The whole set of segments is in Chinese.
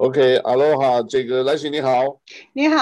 OK，Aloha，这个来信你好，你好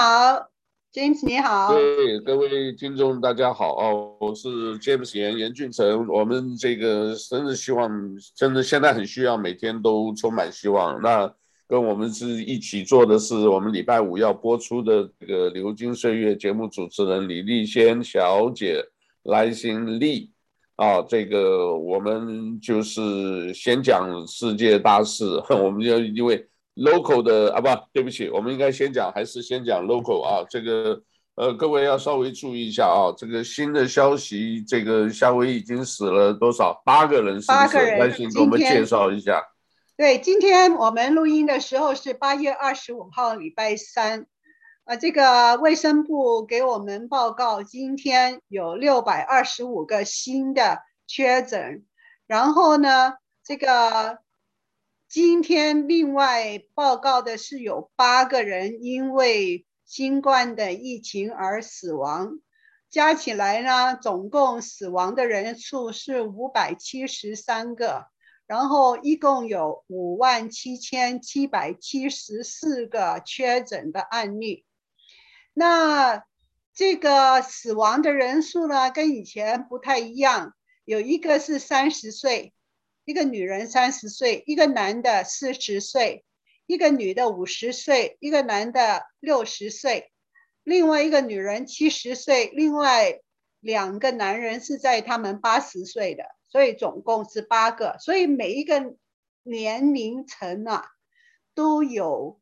，James 你好，对各位听众大家好哦，我是 James 严严俊成，我们这个真的希望，真的现在很需要，每天都充满希望。那跟我们是一起做的是，我们礼拜五要播出的这个《流金岁月》节目主持人李丽仙小姐来信丽啊，这个我们就是先讲世界大事，我们就因为 local 的啊不，对不起，我们应该先讲还是先讲 local 啊，这个呃各位要稍微注意一下啊，这个新的消息，这个夏威夷已经死了多少？八个人是不是？八个人，来请给我们介绍一下。对，今天我们录音的时候是八月二十五号，礼拜三。啊，这个卫生部给我们报告，今天有六百二十五个新的确诊。然后呢，这个今天另外报告的是有八个人因为新冠的疫情而死亡，加起来呢，总共死亡的人数是五百七十三个。然后一共有五万七千七百七十四个确诊的案例，那这个死亡的人数呢，跟以前不太一样，有一个是三十岁，一个女人三十岁，一个男的四十岁，一个女的五十岁，一个男的六十岁，另外一个女人七十岁，另外两个男人是在他们八十岁的。所以总共是八个，所以每一个年龄层啊都有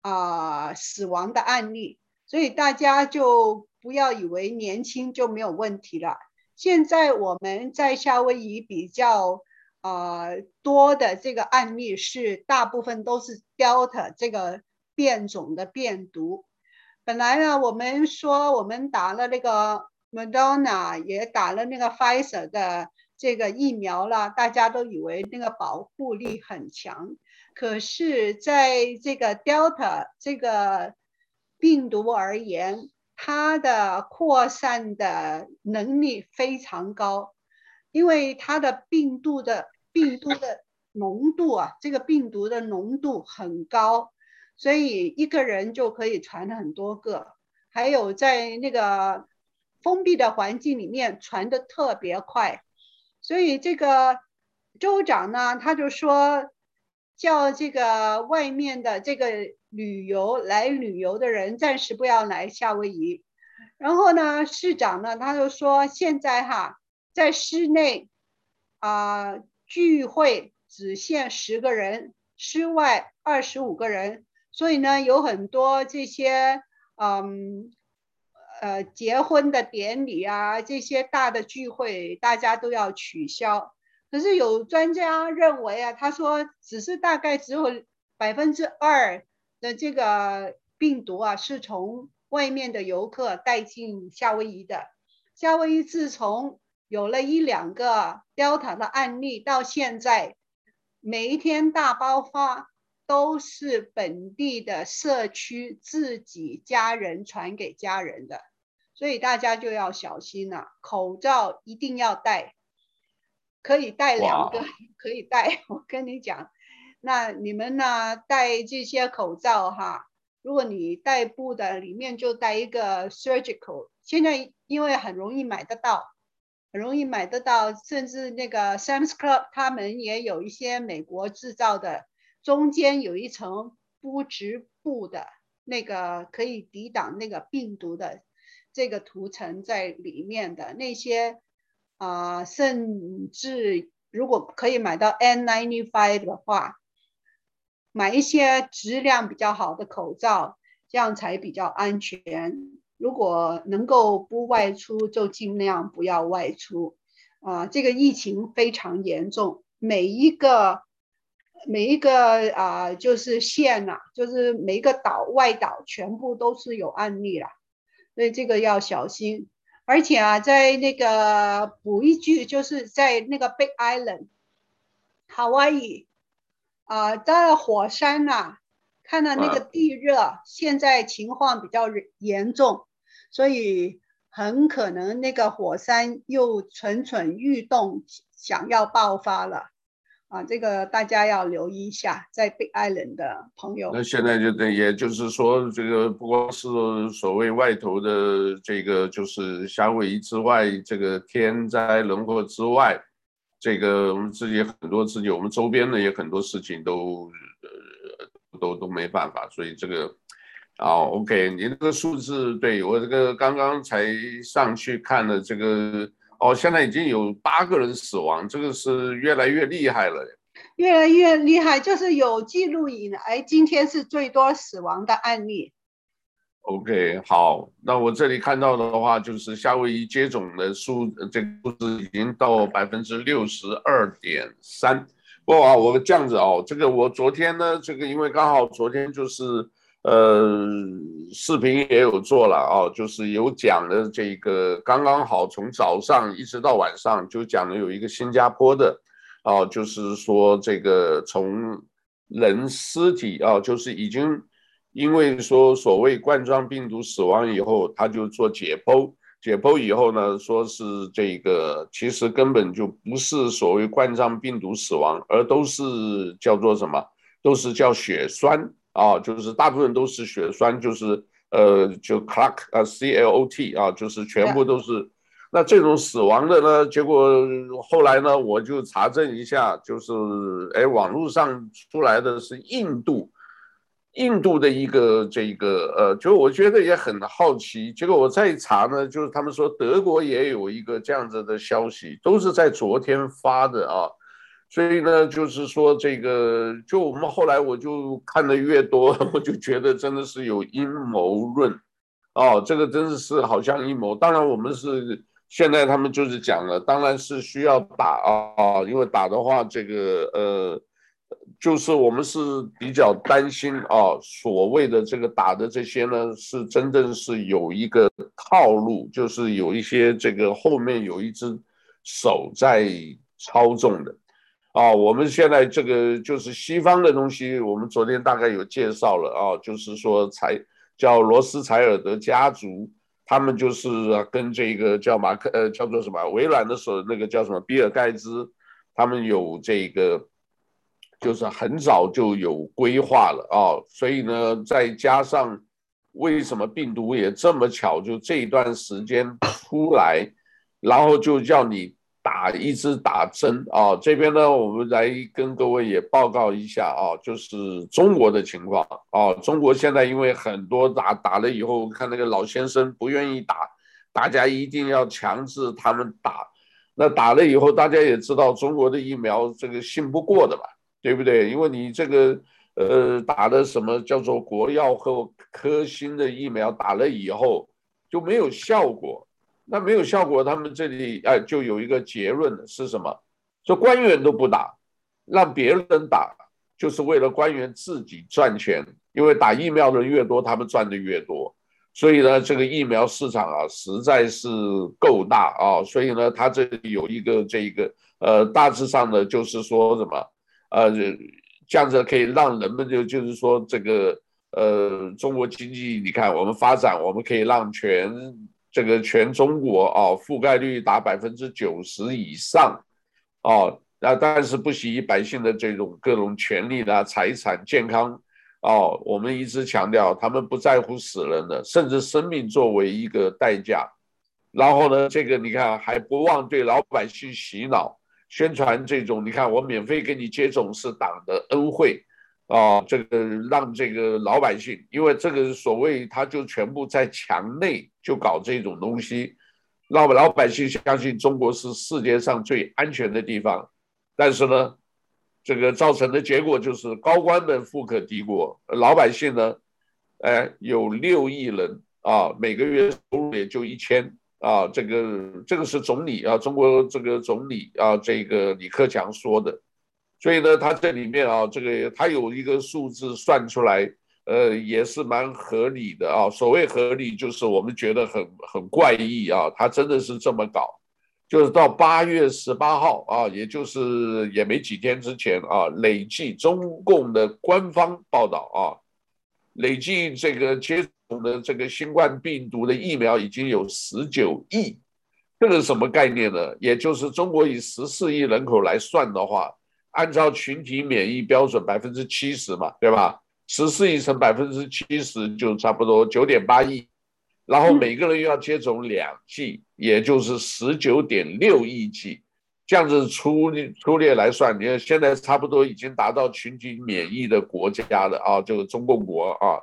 啊、死亡的案例，所以大家就不要以为年轻就没有问题了。现在我们在夏威夷比较、呃、多的这个案例是大部分都是 Delta 这个变种的病毒。本来呢，我们说我们打了那个 Moderna，也打了那个 Pfizer 的。这个疫苗了，大家都以为那个保护力很强，可是在这个 Delta 这个病毒而言，它的扩散的能力非常高，因为它的病毒的病毒的浓度啊，这个病毒的浓度很高，所以一个人就可以传很多个，还有在那个封闭的环境里面传的特别快。所以这个州长呢，他就说，叫这个外面的这个旅游来旅游的人暂时不要来夏威夷。然后呢，市长呢，他就说，现在哈，在室内啊、聚会只限十个人，室外二十五个人。所以呢，有很多这些嗯。呃，结婚的典礼啊，这些大的聚会，大家都要取消。可是有专家认为啊，他说只是大概只有百分之二的这个病毒啊，是从外面的游客带进夏威夷的。夏威夷自从有了一两个 Delta 的案例到现在，每一天大爆发都是本地的社区自己家人传给家人的。所以大家就要小心了，口罩一定要戴，可以戴两个，可以戴。我跟你讲，那你们呢，戴这些口罩哈，如果你戴布的，里面就戴一个 surgical。现在因为很容易买得到，很容易买得到，甚至那个 Sam's Club 他们也有一些美国制造的，中间有一层不织布的那个可以抵挡那个病毒的。这个涂层在里面的那些啊、甚至如果可以买到 N95 的话，买一些质量比较好的口罩，这样才比较安全。如果能够不外出，就尽量不要外出。啊、呃，这个疫情非常严重，每一个每一个啊、呃，就是县呐、啊，就是每一个岛外岛，全部都是有案例了。所以这个要小心，而且啊，在那个补一句，就是在那个 Big Island，夏威夷啊，在火山呐、啊，看到那个地热，现在情况比较严重，所以很可能那个火山又蠢蠢欲动，想要爆发了。啊，这个大家要留意一下，在 Big Island 的朋友。那现在就等，也就是说，这个不光是所谓外头的这个，就是夏威夷之外，这个天灾人祸之外，这个我们自己很多自己，我们周边的也很多事情都呃都都没办法，所以这个啊，OK，你这个数字对我这个刚刚才上去看了这个。哦，现在已经有八个人死亡，这个是越来越厉害了。越来越厉害，就是有记录以来，今天是最多死亡的案例。OK，好，那我这里看到的话，就是夏威夷接种的数，这个数字已经到百分之六十二点三。哇，我这样子哦，这个我昨天呢，这个因为刚好昨天就是。呃，视频也有做了啊，就是有讲的这个刚刚好从早上一直到晚上就讲了有一个新加坡的，啊，就是说这个从人尸体啊，就是已经因为说所谓冠状病毒死亡以后，他就做解剖，解剖以后呢，说是这个其实根本就不是所谓冠状病毒死亡，而都是叫做什么，都是叫血栓。啊，就是大部分都是血栓，就是呃，就 clot 啊，C L O T 啊，就是全部都是。那这种死亡的呢，结果后来呢，我就查证一下，就是哎，网络上出来的是印度，印度的一个这个呃，就我觉得也很好奇。结果我再一查呢，就是他们说德国也有一个这样子的消息，都是在昨天发的啊。所以呢，就是说这个，就我们后来我就看得越多，我就觉得真的是有阴谋论，哦，这个真的是好像阴谋。当然，我们是现在他们就是讲了，当然是需要打啊，因为打的话，这个呃，就是我们是比较担心啊，所谓的这个打的这些呢，是真正是有一个套路，就是有一些这个后面有一只手在操纵的。啊，我们现在这个就是西方的东西，我们昨天大概有介绍了啊，就是说财叫罗斯柴尔德家族，他们就是跟这个叫马克呃叫做什么微软的时候那个叫什么比尔盖茨，他们有这个就是很早就有规划了啊，所以呢再加上为什么病毒也这么巧就这一段时间出来，然后就叫你。打一直打针啊，这边呢，我们来跟各位也报告一下啊，就是中国的情况啊。中国现在因为很多打打了以后，看那个老先生不愿意打，大家一定要强制他们打。那打了以后，大家也知道中国的疫苗这个信不过的吧，对不对？因为你这个呃打的什么叫做国药和科兴的疫苗，打了以后就没有效果。那没有效果，他们这里哎就有一个结论是什么？说官员都不打，让别人打，就是为了官员自己赚钱。因为打疫苗的人越多，他们赚的越多。所以呢，这个疫苗市场啊，实在是够大啊。所以呢，他这里有一个这一个呃，大致上的就是说什么呃，这样子可以让人们就就是说这个呃，中国经济你看我们发展，我们可以让全。这个全中国啊，覆盖率达百分之九十以上，哦，那但是不惜百姓的这种各种权利啦、财产、健康，哦，我们一直强调，他们不在乎死人的，甚至生命作为一个代价。然后呢，这个你看还不忘对老百姓洗脑，宣传这种，你看我免费给你接种是党的恩惠。啊、这个让这个老百姓，因为这个所谓他就全部在墙内就搞这种东西，让老百姓相信中国是世界上最安全的地方，但是呢，这个造成的结果就是高官们富可敌国，老百姓呢，哎，有六亿人啊，每个月收入也就一千啊，这个这个是总理啊，中国这个总理啊，这个李克强说的。所以呢，他这里面啊，这个他有一个数字算出来，呃，也是蛮合理的啊。所谓合理，就是我们觉得很很怪异啊。他真的是这么搞，就是到八月十八号啊，也就是也没几天之前啊，累计中共的官方报道啊，累计这个接种的这个新冠病毒的疫苗已经有十九亿，这个什么概念呢？也就是中国以十四亿人口来算的话。按照群体免疫标准百分之七十嘛，对吧？十四亿乘百分之七十就差不多九点八亿，然后每个人又要接种两剂，也就是十九点六亿剂。这样子粗粗略来算，你看现在差不多已经达到群体免疫的国家了啊，这个中共国啊，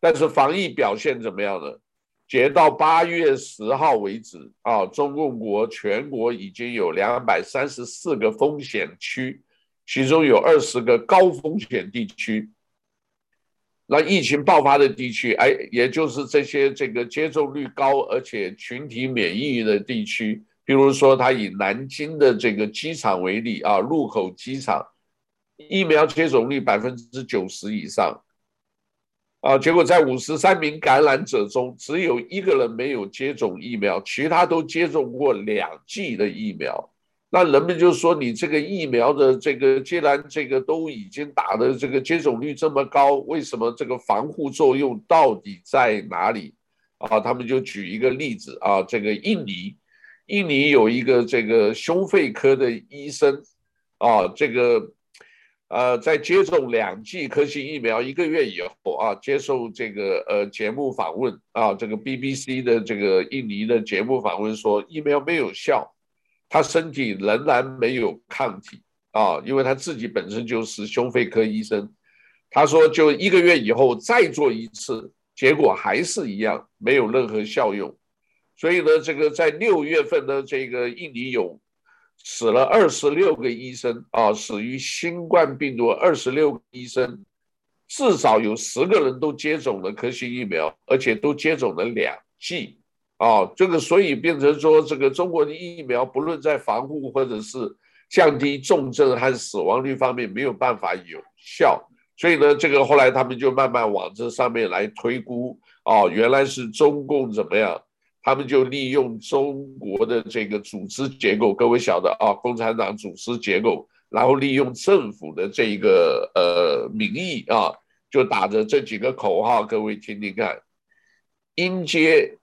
但是防疫表现怎么样呢？截到八月十号为止啊，中共国全国已经有两百三十四个风险区，其中有二十个高风险地区。那疫情爆发的地区，哎，也就是这些这个接种率高而且群体免疫的地区。比如说，他以南京的这个机场为例啊，禄口机场疫苗接种率百分之九十以上，啊，结果在五十三名感染者中，只有一个人没有接种疫苗，其他都接种过两剂的疫苗。那人们就说，你这个疫苗的这个，既然这个都已经打的这个接种率这么高，为什么这个防护作用到底在哪里？啊，他们就举一个例子啊，这个印尼。印尼有一个这个胸肺科的医生，啊，这个，呃，在接种两剂科兴疫苗一个月以后啊，接受这个呃节目访问啊，这个 BBC 的这个印尼的节目访问说，疫苗没有效，他身体仍然没有抗体啊，因为他自己本身就是胸肺科医生，他说就一个月以后再做一次，结果还是一样，没有任何效用。所以呢，这个在六月份呢，这个印尼有死了二十六个医生啊，死于新冠病毒二十六个医生，至少有十个人都接种了科兴疫苗，而且都接种了两剂啊。这个所以变成说，这个中国的疫苗不论在防护或者是降低重症和死亡率方面没有办法有效。所以呢，这个后来他们就慢慢往这上面来推估哦，原来是中共怎么样？他们就利用中国的这个组织结构，各位晓得啊，共产党组织结构，然后利用政府的这一个呃名义啊，就打着这几个口号，各位听听看，应接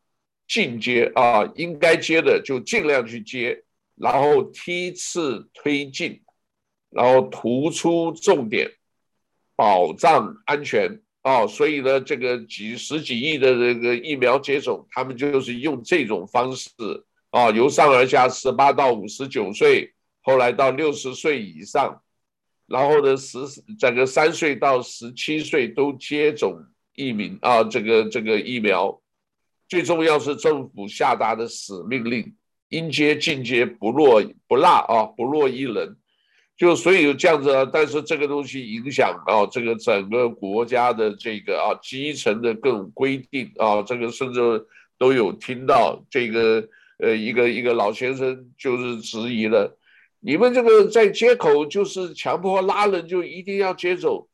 进接啊，应该接的就尽量去接，然后梯次推进，然后突出重点，保障安全。哦，所以呢，这个几十几亿的这个疫苗接种，他们就是用这种方式啊，由上而下，十八到五十九岁，后来到六十岁以上，然后呢，十整个三岁到十七岁都接种疫苗啊，这个这个疫苗，最重要是政府下达的死命令，应接尽接，不落不落啊，不落一人。就所以有这样子啊，但是这个东西影响啊，这个整个国家的这个啊基层的各种规定啊，这个甚至都有听到这个呃一个一个老先生就是质疑了，你们这个在街口就是强迫拉人就一定要接走，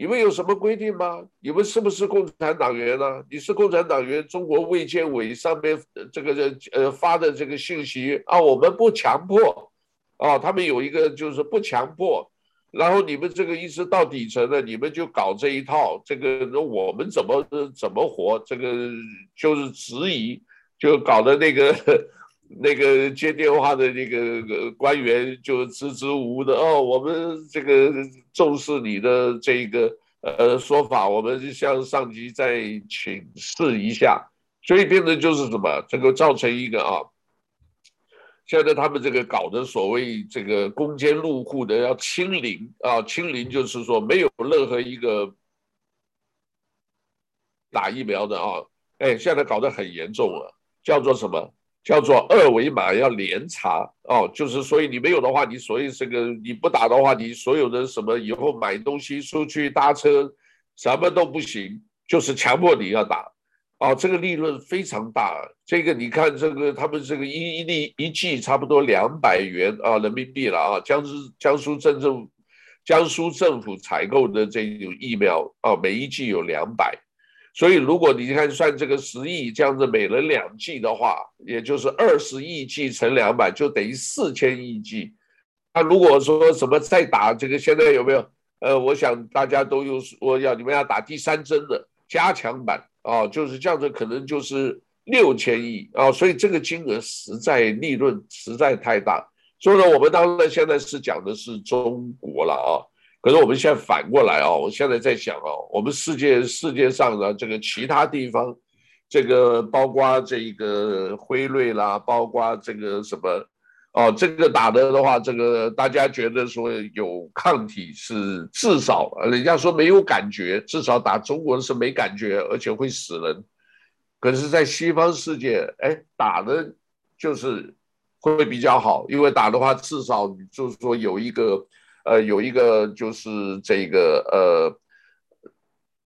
你们有什么规定吗？你们是不是共产党员呢、你是共产党员，中国卫健委上面这个呃发的这个信息啊，我们不强迫。啊，他们有一个就是不强迫，然后你们这个一直到底层的，你们就搞这一套，这个那我们怎么怎么活？这个就是质疑，就搞得那个那个接电话的那个官员就支支吾吾的哦，我们这个重视你的这个呃说法，我们向上级再请示一下，所以变成就是什么，这个造成一个啊。现在他们这个搞的所谓这个攻坚入户的要清零啊，清零就是说没有任何一个打疫苗的啊，哎，现在搞得很严重了，叫做什么？叫做二维码要连查哦，就是所以你没有的话，你所以这个你不打的话，你所有的什么以后买东西、出去搭车什么都不行，就是强迫你要打。哦，这个利润非常大。这个你看，这个他们这个一一粒一剂差不多两百元啊人民币了啊。江苏江苏镇政府江苏政府采购的这种疫苗啊，每一剂有两百。所以如果你看算这个十亿这样子，每人两剂的话，也就是二十亿剂乘两百，就等于四千亿剂。那如果说什么再打这个，现在有没有？呃，我想大家都有说要你们要打第三针的加强版。啊，就是这样子，可能就是六千亿啊，所以这个金额实在利润实在太大，所以呢，我们当然现在是讲的是中国了啊。可是我们现在反过来啊，我现在在想啊，我们世界世界上的这个其他地方，这个包括这一个辉瑞啦，包括这个什么。哦，这个打的的话，这个大家觉得说有抗体是至少，人家说没有感觉，至少打中国是没感觉，而且会死人。可是，在西方世界，哎，打的就是会比较好，因为打的话，至少就是说有一个，呃，有一个就是这个，呃，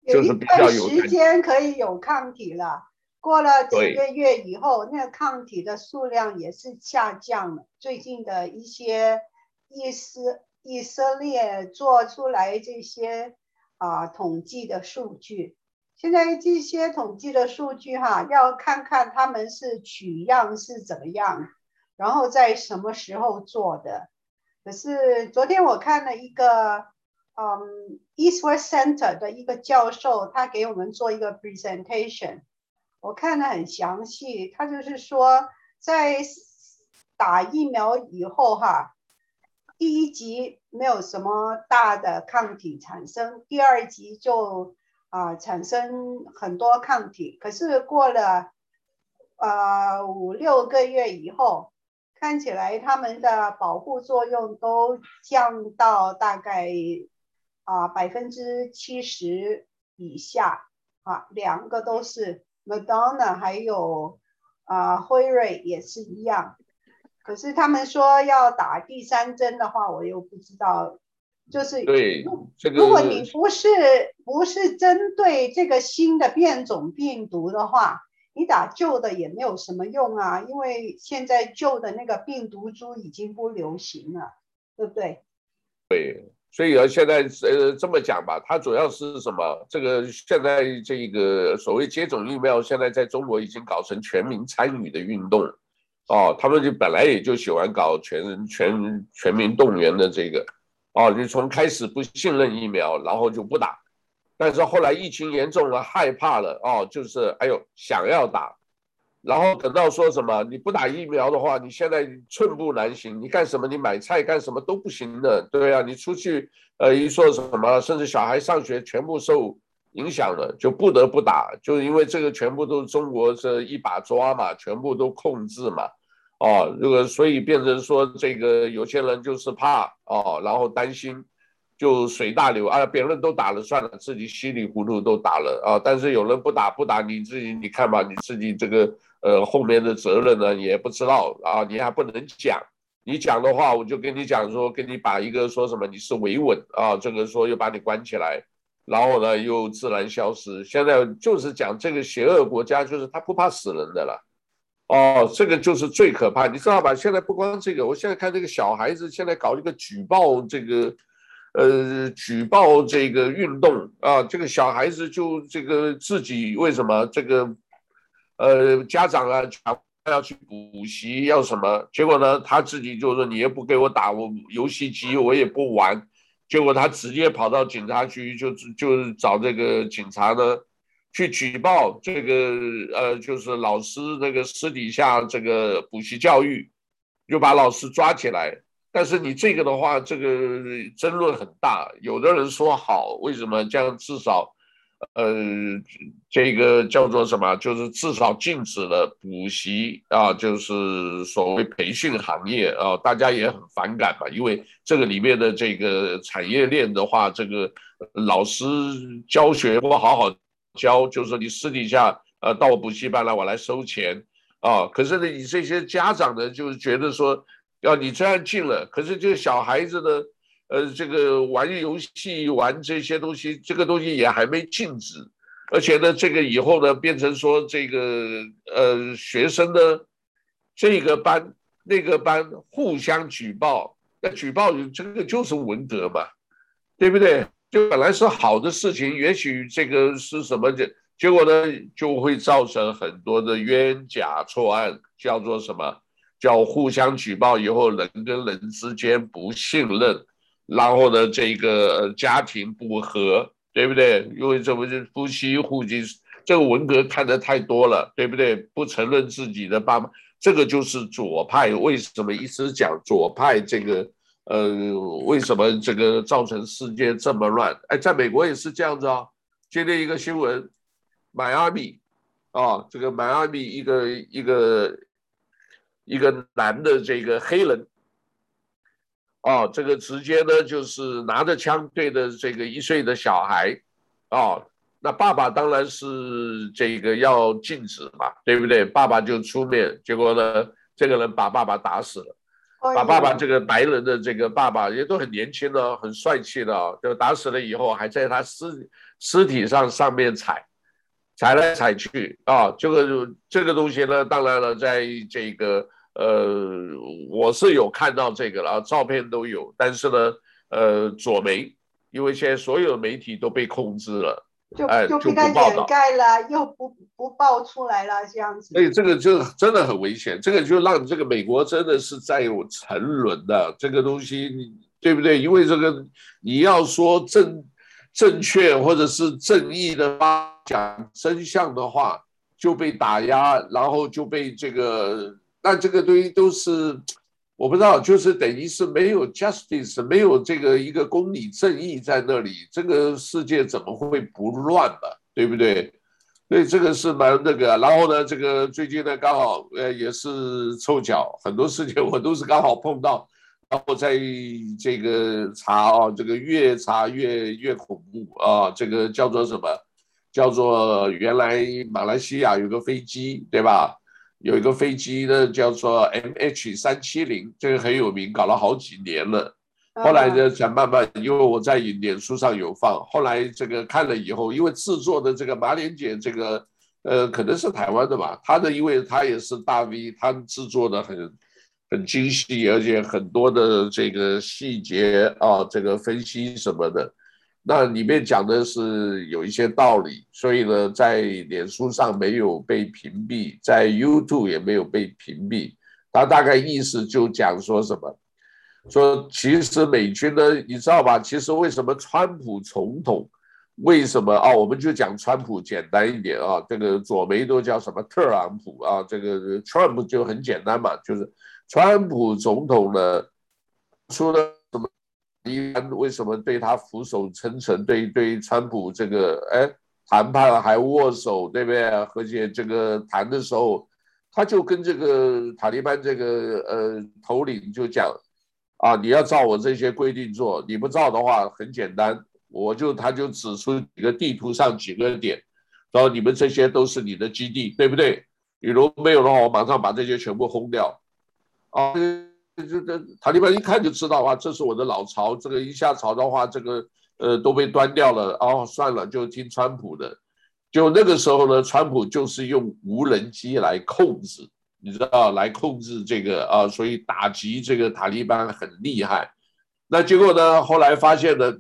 就是比较有时间可以有抗体了。过了几个月以后，那个抗体的数量也是下降了。最近的一些以色以色列做出来这些啊、呃、统计的数据，现在这些统计的数据哈，要看看他们是取样是怎么样，然后在什么时候做的。可是昨天我看了一个嗯 East West Center 的一个教授，他给我们做一个 presentation。我看得很详细，他就是说，在打疫苗以后哈，第一级没有什么大的抗体产生，第二级就啊、产生很多抗体，可是过了呃五六个月以后，看起来他们的保护作用都降到大概啊百分之七十以下啊，两个都是。Madonna 还有啊，辉瑞也是一样，可是他们说要打第三针的话，我又不知道。就是对，这个，如果你不是不是针对这个新的变种病毒的话，你打旧的也没有什么用啊，因为现在旧的那个病毒株已经不流行了，对不对？对。所以啊，现在呃这么讲吧，它主要是什么？这个现在这个所谓接种疫苗，现在在中国已经搞成全民参与的运动，哦，他们就本来也就喜欢搞全全全民动员的这个，哦，你从开始不信任疫苗，然后就不打，但是后来疫情严重了，害怕了，哦，就是哎呦想要打。然后等到说什么你不打疫苗的话，你现在寸步难行，你干什么？你买菜干什么都不行的，对啊，你出去，呃，一说什么，甚至小孩上学全部受影响了，就不得不打，就是因为这个全部都是中国这一把抓嘛，全部都控制嘛，哦，这个所以变成说这个有些人就是怕哦，然后担心。就随大流啊，别人都打了算了，自己稀里糊涂都打了啊。但是有人不打不打，你自己你看吧，你自己这个呃后面的责任呢也不知道啊，你还不能讲，你讲的话我就跟你讲说，跟你把一个说什么你是维稳啊，这个说又把你关起来，然后呢又自然消失。现在就是讲这个邪恶国家，就是他不怕死人的了，哦，这个就是最可怕，你知道吧？现在不光这个，我现在看这个小孩子现在搞一个举报这个。呃，举报这个运动啊，这个小孩子就这个自己为什么这个，呃，家长啊要去补习要什么？结果呢，他自己就说你也不给我打，我游戏机我也不玩。结果他直接跑到警察局就就找这个警察呢，去举报这个呃，就是老师那个私底下这个补习教育，就把老师抓起来。但是你这个的话，这个争论很大。有的人说好，为什么这样？至少，呃，这个叫做什么？就是至少禁止了补习啊，就是所谓培训行业啊，大家也很反感嘛。因为这个里面的这个产业链的话，这个老师教学不好好教，就是你私底下呃到我补习班来，我来收钱啊。可是呢，你这些家长呢，就是觉得说。要你这样禁了，可是这个小孩子呢，呃，这个玩游戏、玩这些东西，这个东西也还没禁止，而且呢，这个以后呢，变成说这个呃学生呢，这个班那个班互相举报，那举报这个就是文革嘛，对不对？就本来是好的事情，也许这个是什么结，结果呢，就会造成很多的冤假错案，叫做什么？叫互相举报以后，人跟人之间不信任，然后呢，这个家庭不和，对不对？因为这不是夫妻互敬，这个文革看得太多了，对不对？不承认自己的爸妈，这个就是左派为什么一直讲左派这个，呃，为什么这个造成世界这么乱？哎，在美国也是这样子啊。今天一个新闻，迈阿密啊，这个迈阿密一个一个一个男的这个黑人，哦，这个直接呢就是拿着枪对着这个一岁的小孩，哦。那爸爸当然是这个要禁止嘛，对不对？爸爸就出面，结果呢，这个人把爸爸打死了，把爸爸这个白人的这个爸爸也都很年轻的，很帅气的，就打死了以后，还在他尸尸体上上面踩，踩来踩去啊，这个这个东西呢，当然了，在这个呃，我是有看到这个了，照片都有，但是呢，呃，左媒，因为现在所有媒体都被控制了。就就被他掩盖了，又不不爆出来了，这样子。所以这个就真的很危险，这个就让这个美国真的是在有沉沦的这个东西，对不对？因为这个你要说正正确或者是正义的话，讲真相的话，就被打压，然后就被这个，那这个东西都是。我不知道，就是等于是没有 justice，没有这个一个公理正义在那里，这个世界怎么会不乱呢？对不对？所以这个是蛮那个。然后呢，这个最近呢，刚好呃也是凑巧，很多事情我都是刚好碰到，然后在这个查啊，这个越查越越恐怖啊，这个叫做什么？叫做原来马来西亚有个飞机，对吧？有一个飞机呢，叫做 MH 三七零，这个很有名，搞了好几年了。后来呢，才慢慢，因为我在脸书上有放，后来这个看了以后，因为制作的这个马连姐，这个呃，可能是台湾的吧，他的因为他也是大 V，他制作的很很精细，而且很多的这个细节啊，这个分析什么的。那里面讲的是有一些道理，所以呢，在脸书上没有被屏蔽，在 YouTube 也没有被屏蔽。他大概意思就讲说什么，说其实美军呢，你知道吧？其实为什么川普总统为什么啊？我们就讲川普简单一点啊，这个左媒都叫什么特朗普啊？这个 Trump 就很简单嘛，就是川普总统呢，说了。一般为什么对他俯首称臣？对对，川普这个哎谈判还握手，对不对？而且这个谈的时候，他就跟这个塔利班这个呃头领就讲啊，你要照我这些规定做，你不照的话，很简单，我就他就指出几个地图上几个点，然后你们这些都是你的基地，对不对？你如果没有的话，我马上把这些全部轰掉啊。这这塔利班一看就知道啊，这是我的老巢，这个一下朝的话，这个呃都被端掉了。哦，算了，就听川普的。就那个时候呢，川普就是用无人机来控制，你知道，来控制这个啊，所以打击这个塔利班很厉害。那结果呢，后来发现呢。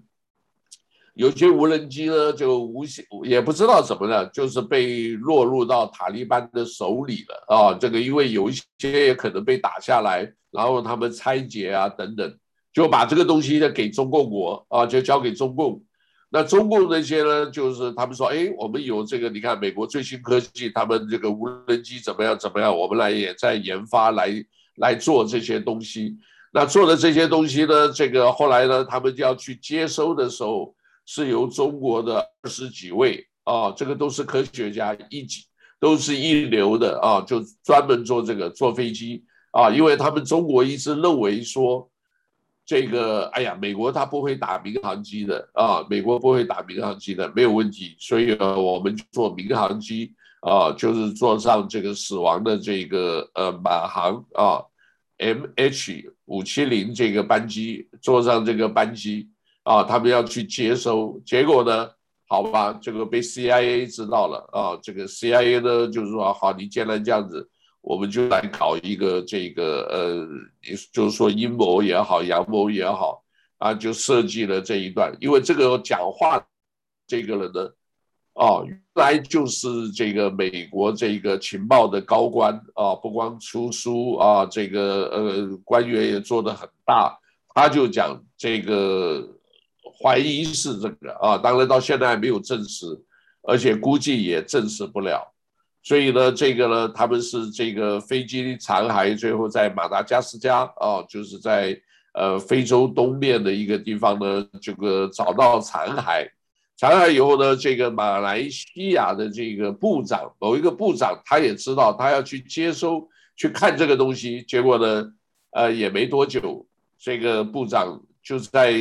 有些无人机呢，就无也不知道怎么了，就是被落入到塔利班的手里了啊。这个因为有一些也可能被打下来，然后他们拆解啊等等，就把这个东西呢给中共国啊，就交给中共。那中共那些呢，就是他们说，哎，我们有这个，你看美国最新科技，他们这个无人机怎么样怎么样，我们来也在研发来来做这些东西。那做的这些东西呢，这个后来呢，他们就要去接收的时候。是由中国的二十几位啊，这个都是科学家一级，都是一流的啊，就专门做这个坐飞机啊，因为他们中国一直认为说，这个哎呀，美国他不会打民航机的啊，美国不会打民航机的，没有问题，所以呢，我们做民航机啊，就是坐上这个死亡的这个呃马航啊，MH 五七零这个班机，坐上这个班机。啊，他们要去接收，结果呢？好吧，这个被 CIA 知道了啊。这个 CIA 呢，就是说，好，你既然这样子，我们就来搞一个这个呃，就是说阴谋也好，阳谋也好啊，就设计了这一段。因为这个讲话这个人呢，啊，原来就是这个美国这个情报的高官啊，不光出书啊，这个呃官员也做得很大，他就讲这个。怀疑是这个啊，当然到现在还没有证实，而且估计也证实不了，所以呢，这个呢，他们是这个飞机残骸，最后在马达加斯加啊，就是在呃非洲东面的一个地方呢，这个找到残骸。残骸以后呢，这个马来西亚的这个部长，某一个部长，他也知道他要去接收去看这个东西，结果呢，呃，也没多久，这个部长就在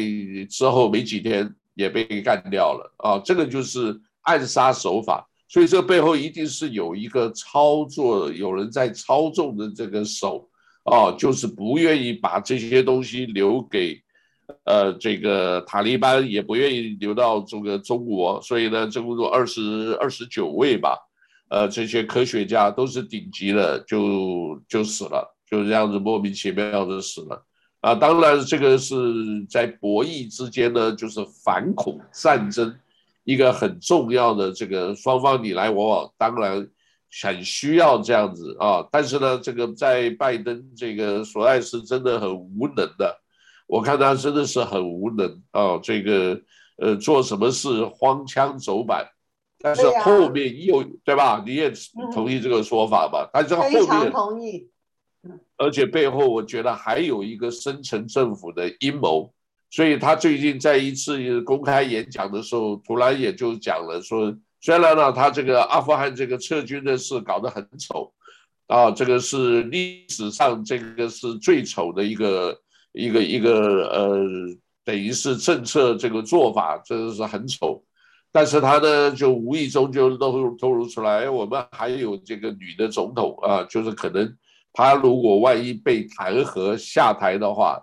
之后没几天也被干掉了啊，这个就是暗杀手法。所以这背后一定是有一个操作，有人在操纵的这个手，啊，就是不愿意把这些东西留给，呃，这个塔利班也不愿意留到这个中国，所以呢，中国二十二十九位吧，呃，这些科学家都是顶级的，就就死了，就这样子莫名其妙的死了，啊，当然这个是在博弈之间呢，就是反恐战争。一个很重要的这个双方你来我往，当然很需要这样子啊。但是呢，这个在拜登这个索爱是真的很无能的，我看他真的是很无能啊。这个呃，做什么事荒腔走板，但是后面又对，对吧？你也同意这个说法吧？但是后面。而且背后我觉得还有一个深层政府的阴谋。所以他最近在一次公开演讲的时候，突然也就讲了说，虽然呢，他这个阿富汗这个撤军的事搞得很丑，啊，这个是历史上这个是最丑的一个一个一个呃，等于是政策这个做法，真的是很丑，但是他呢就无意中就露透露出来，我们还有这个女的总统啊，就是可能他如果万一被弹劾下台的话。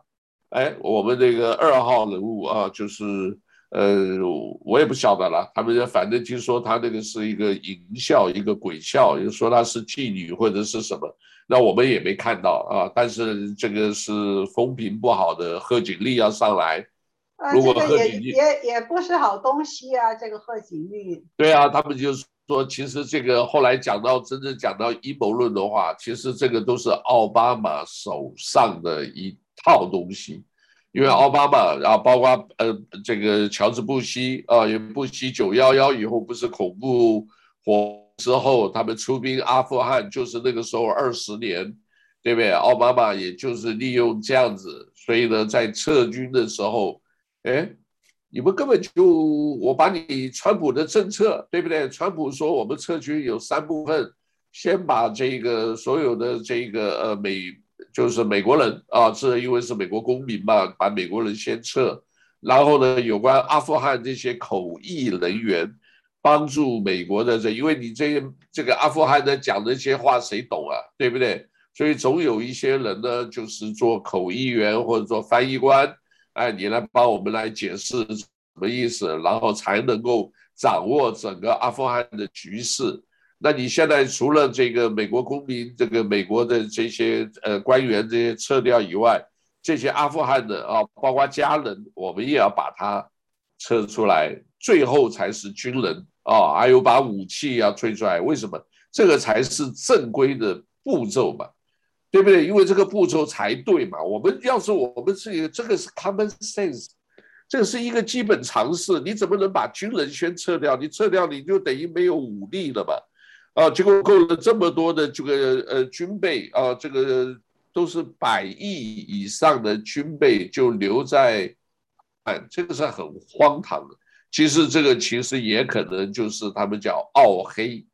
哎，我们这个二号人物啊，就是呃，我也不晓得了。他们反正听说他那个是一个淫笑，一个鬼笑，又说他是妓女或者是什么。那我们也没看到啊。但是这个是风评不好的，贺锦丽要上来。如果贺锦丽也也不是好东西啊，这个贺锦丽。对啊，他们就是说，其实这个后来讲到真正讲到阴谋论的话，其实这个都是奥巴马手上的一。套东西，因为奥巴马啊，包括呃这个乔治布希啊，因为布希九幺幺以后不是恐怖火之后，他们出兵阿富汗，就是那个时候二十年，对不对？奥巴马也就是利用这样子，所以呢，在撤军的时候，哎，你们根本就我把你川普的政策，对不对？川普说我们撤军有三部分，先把这个所有的这个呃美。就是美国人啊，是因为是美国公民嘛，把美国人先撤，然后呢，有关阿富汗这些口译人员帮助美国的这，因为你这这个阿富汗的讲这些话谁懂啊，对不对？所以总有一些人呢，就是做口译员或者做翻译官，哎，你来帮我们来解释什么意思，然后才能够掌握整个阿富汗的局势。那你现在除了这个美国公民，这个美国的这些呃官员这些撤掉以外，这些阿富汗的啊，包括家人，我们也要把它撤出来，最后才是军人啊，还有把武器要推出来，为什么？这个才是正规的步骤嘛，对不对？因为这个步骤才对嘛。我们要是我们是一个，这个是 common sense，这是一个基本常识，你怎么能把军人先撤掉？你撤掉你就等于没有武力了嘛。啊，结果购了这么多的这个呃军备啊，这个都是百亿以上的军备就留在，哎，这个是很荒唐的。其实这个其实也可能就是他们叫奥黑，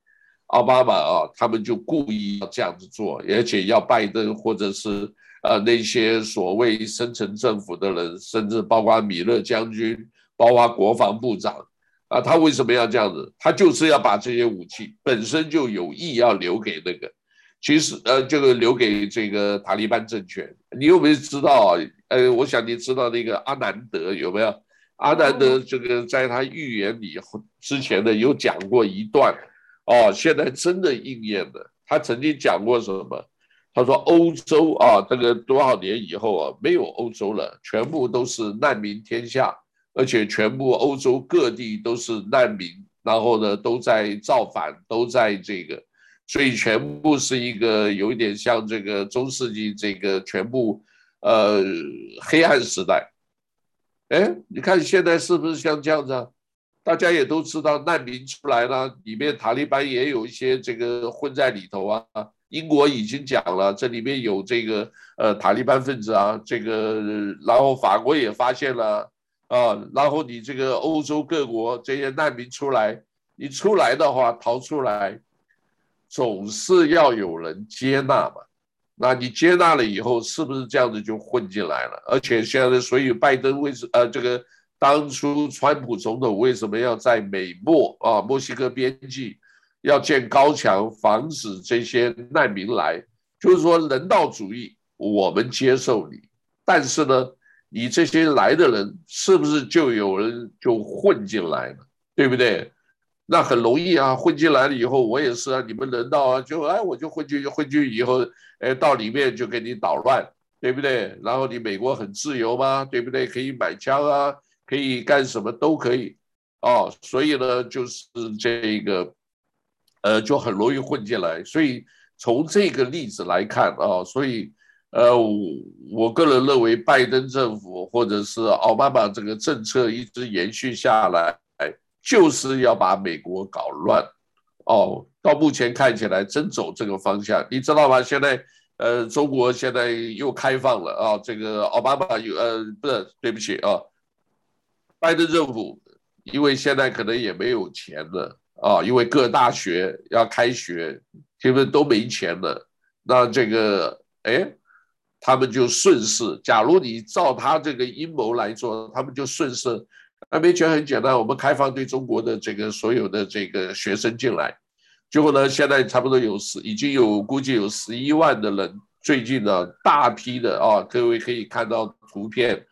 奥巴马啊，他们就故意要这样子做，而且要拜登或者是呃那些所谓深层政府的人，甚至包括米勒将军，包括国防部长。啊，他为什么要这样子？他就是要把这些武器本身就有意要留给那个，其实呃，这个留给这个塔利班政权。你有没有知道啊？呃，我想你知道那个阿南德有没有？阿南德这个在他预言里之前呢有讲过一段，哦，现在真的应验了。他曾经讲过什么？他说欧洲啊，这个多少年以后啊，没有欧洲了，全部都是难民天下。而且全部欧洲各地都是难民，然后呢都在造反，都在这个，所以全部是一个有一点像这个中世纪这个全部呃黑暗时代。哎，你看现在是不是像这样子啊？大家也都知道，难民出来了，里面塔利班也有一些这个混在里头啊。英国已经讲了，这里面有这个呃塔利班分子啊，这个然后法国也发现了啊，然后你这个欧洲各国这些难民出来，你出来的话逃出来，总是要有人接纳嘛。那你接纳了以后，是不是这样子就混进来了？而且现在所以拜登为什呃这个当初川普总统为什么要在美墨啊墨西哥边境？要建高墙，防止这些难民来，就是说人道主义，我们接受你，但是呢，你这些来的人是不是就有人就混进来了，对不对？那很容易啊，混进来了以后，我也是啊，你们人道啊，就哎，我就混进去，混进去以后，哎，到里面就给你捣乱，对不对？然后你美国很自由吗？对不对？可以买枪啊，可以干什么都可以，哦，所以呢，就是这个。呃，就很容易混进来，所以从这个例子来看啊，所以呃，我个人认为，拜登政府或者是奥巴马这个政策一直延续下来，就是要把美国搞乱哦。到目前看起来，真走这个方向，你知道吗？现在呃，中国现在又开放了啊，这个奥巴马有呃，不是，对不起啊，拜登政府因为现在可能也没有钱了。啊，因为各大学要开学，基本都没钱了。那这个，哎，他们就顺势。假如你照他这个阴谋来做，他们就顺势。那没钱很简单，我们开放对中国的这个所有的这个学生进来。结果呢，现在差不多有十，已经有估计有十一万的人。最近呢，大批的啊，各位可以看到图片。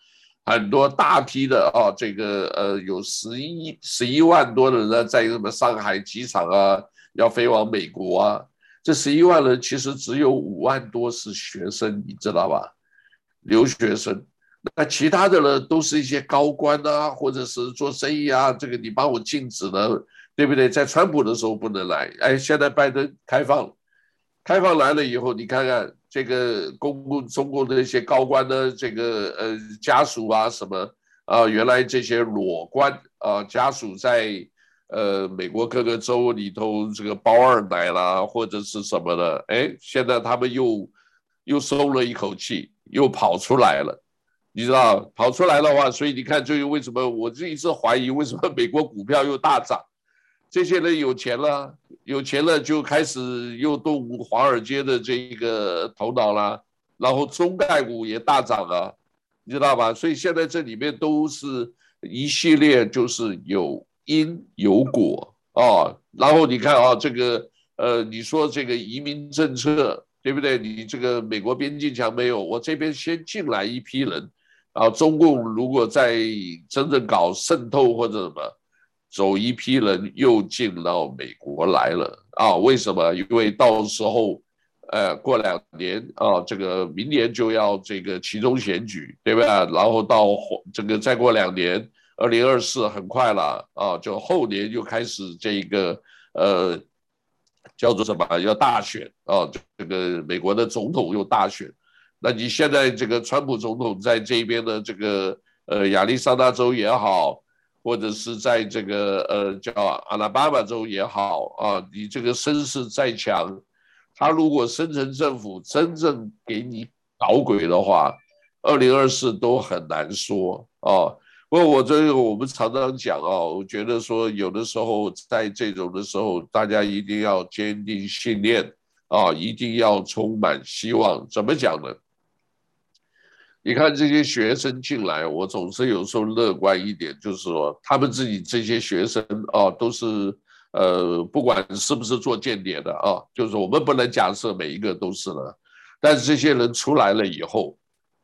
很多大批的啊，这个呃，有十一十一万多的人呢，在什么上海机场啊，要飞往美国啊。这十一万人其实只有五万多是学生，你知道吧？留学生。那其他的呢，都是一些高官啊，或者是做生意啊。这个你帮我禁止了，对不对？在川普的时候不能来，哎，现在拜登开放，开放来了以后，你看看。这个公共中共的一些高官的这个呃家属啊什么啊，原来这些裸官啊家属在呃美国各个州里头这个包二奶啦或者是什么的，哎，现在他们又又松了一口气，又跑出来了，你知道跑出来的话，所以你看最近为什么我这一直怀疑为什么美国股票又大涨。这些人有钱了，有钱了就开始又动华尔街的这一个头脑了，然后中概股也大涨了，你知道吧？所以现在这里面都是一系列，就是有因有果啊。然后你看啊，这个呃，你说这个移民政策对不对？你这个美国边境墙没有，我这边先进来一批人，啊，中共如果再真正搞渗透或者什么。走一批人又进到美国来了啊？为什么？因为到时候，呃，过两年啊，这个明年就要这个其中选举，对吧？然后到这个再过两年，二零二四很快了啊，就后年就开始这一个呃，叫做什么？要大选啊，这个美国的总统又大选。那你现在这个川普总统在这边的这个呃亚利桑那州也好。或者是在这个呃叫阿拉巴马州也好啊，你这个声势再强，他如果深层政府真正给你搞鬼的话，二零二四都很难说啊。不过我这个我们常常讲啊，我觉得说有的时候在这种的时候，大家一定要坚定信念啊，一定要充满希望。怎么讲呢？你看这些学生进来，我总是有时候乐观一点，就是说他们自己这些学生啊，都是呃，不管是不是做间谍的啊，就是我们不能假设每一个都是了，但是这些人出来了以后，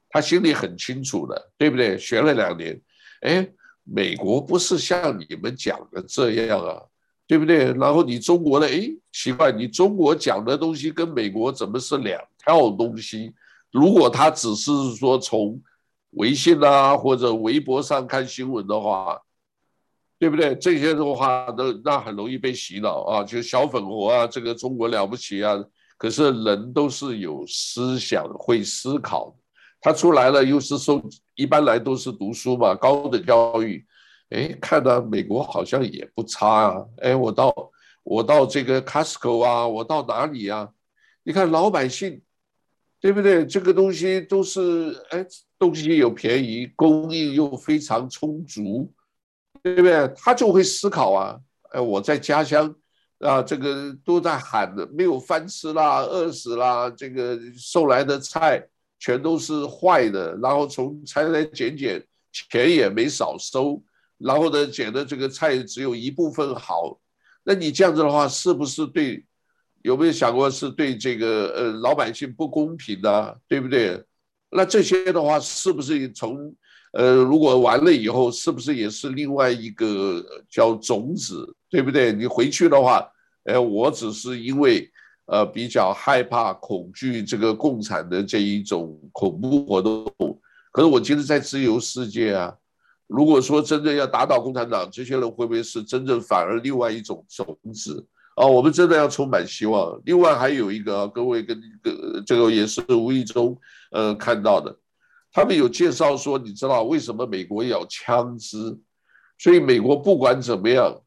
他心里很清楚的，对不对？学了两年，哎，美国不是像你们讲的这样啊，对不对？然后你中国的，哎，奇怪，你中国讲的东西跟美国怎么是两套东西？如果他只是说从微信啊或者微博上看新闻的话，对不对？这些的话都那很容易被洗脑啊，就小粉红啊，这个中国了不起啊。可是人都是有思想、会思考，他出来了又是受，一般来都是读书嘛，高等教育，哎，看到美国好像也不差啊，哎，我到我到这个 Costco 啊，我到哪里啊？你看老百姓，对不对？这个东西都是哎，东西又便宜，供应又非常充足，对不对？他就会思考啊，哎，我在家乡啊，这个都在喊的，没有饭吃啦，饿死啦，这个送来的菜全都是坏的，然后从采采拣拣，钱也没少收。然后呢，捡的这个菜只有一部分好，那你这样子的话，是不是对？有没有想过是对这个呃老百姓不公平呢，对不对？那这些的话，是不是从呃如果完了以后，是不是也是另外一个叫种子，对不对？你回去的话，呃，我只是因为呃比较害怕、恐惧这个共产的这一种恐怖活动，可是我今天在自由世界啊。如果说真正要打倒共产党，这些人会不会是真正反而另外一种种子啊？我们真的要充满希望。另外还有一个，各位跟个这个也是无意中呃看到的，他们有介绍说，你知道为什么美国要枪支？所以美国不管怎么样，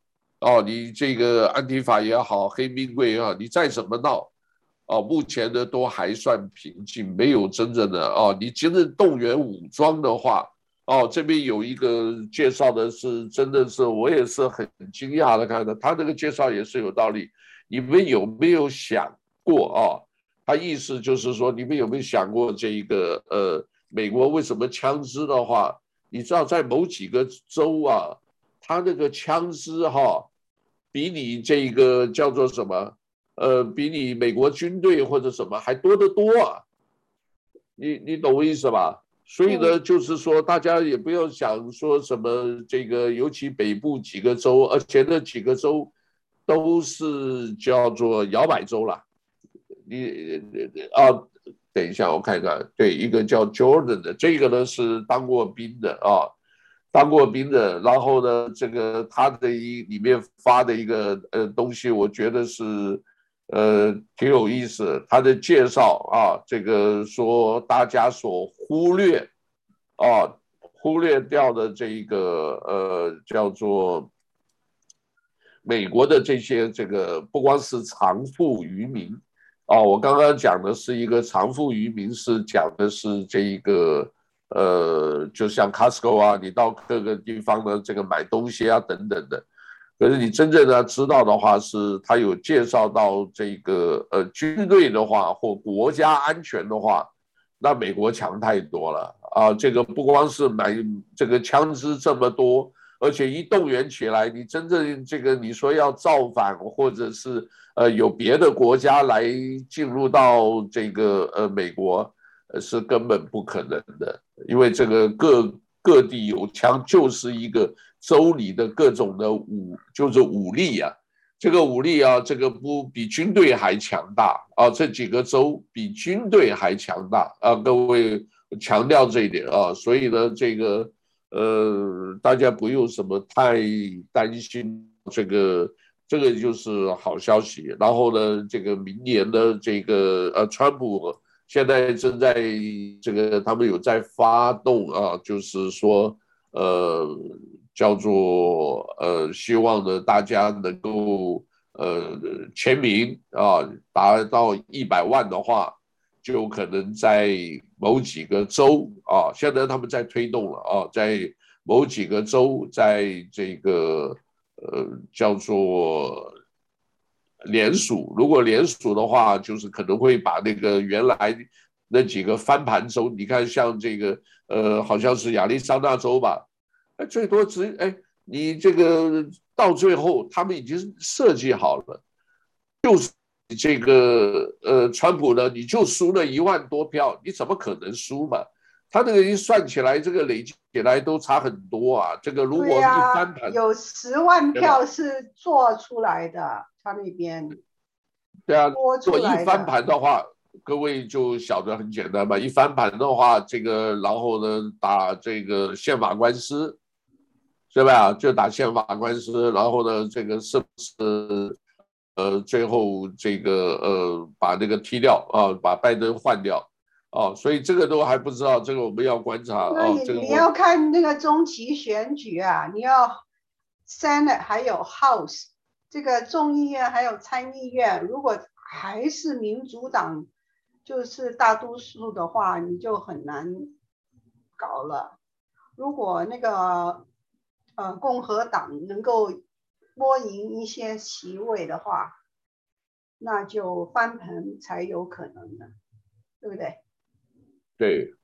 哦，你这个安提法也好，黑命贵也好，你再怎么闹，哦，目前的都还算平静，没有真正的哦，你真正动员武装的话。哦，这边有一个介绍的是，真的是我也是很惊讶的看到，他这个介绍也是有道理。你们有没有想过啊？他意思就是说，你们有没有想过这一个呃，美国为什么枪支的话，你知道在某几个州啊，他那个枪支哈，比你这个叫做什么呃，比你美国军队或者什么还多得多啊？你你懂我意思吧？所以呢，就是说，大家也不要想说什么这个，尤其北部几个州，而且那几个州都是叫做摇摆州了。你啊，等一下，我看看，对，一个叫 Jordan 的，这个呢是当过兵的啊，当过兵的。然后呢，这个他的一里面发的一个呃东西，我觉得是。呃，挺有意思，他的介绍啊，这个说大家所忽略，啊，忽略掉的这一个呃，叫做美国的这些这个，不光是长富渔民，啊，我刚刚讲的是一个长富渔民，是讲的是这一个呃，就像 Costco 啊，你到各个地方的这个买东西啊等等的。可是你真正的知道的话，是他有介绍到这个呃军队的话或国家安全的话，那美国强太多了啊！这个不光是买这个枪支这么多，而且一动员起来，你真正这个你说要造反，或者是呃有别的国家来进入到这个呃美国，是根本不可能的，因为这个各各地有枪就是一个。州里的各种的武就是武力啊，这个武力啊，这个不比军队还强大啊，这几个州比军队还强大啊，各位强调这一点啊，所以呢，这个呃，大家不用什么太担心，这个这个就是好消息。然后呢，这个明年的这个呃，川普现在正在这个他们有在发动啊，就是说呃。叫做呃，希望呢，大家能够呃签名啊，达到一百万的话，就可能在某几个州啊，现在他们在推动了啊，在某几个州，在这个呃叫做连署，如果连署的话，就是可能会把那个原来那几个翻盘州，你看像这个呃，好像是亚利桑那州吧。哎，最多只哎，你这个到最后，他们已经设计好了，就是这个呃，川普呢，你就输了一万多票，你怎么可能输嘛？他那个一算起来，这个累积起来都差很多啊。这个如果一翻盘，有十万票是做出来的，他那边。对啊，做一翻盘的话。各位就晓得很简单嘛，一翻盘的话，这个然后呢，打这个宪法官司。对吧？就打宪法官司，然后呢，这个是不是呃，最后这个呃，把那个踢掉啊，把拜登换掉啊，所以这个都还不知道，这个我们要观察。啊你、哦、你要看那个中期选举啊，你要 Senate 还有 House 这个众议院还有参议院，如果还是民主党就是大多数的话，你就很难搞了。如果那个呃共和党能够摸赢一些席位的话，那就翻盘才有可能的，对不对？对，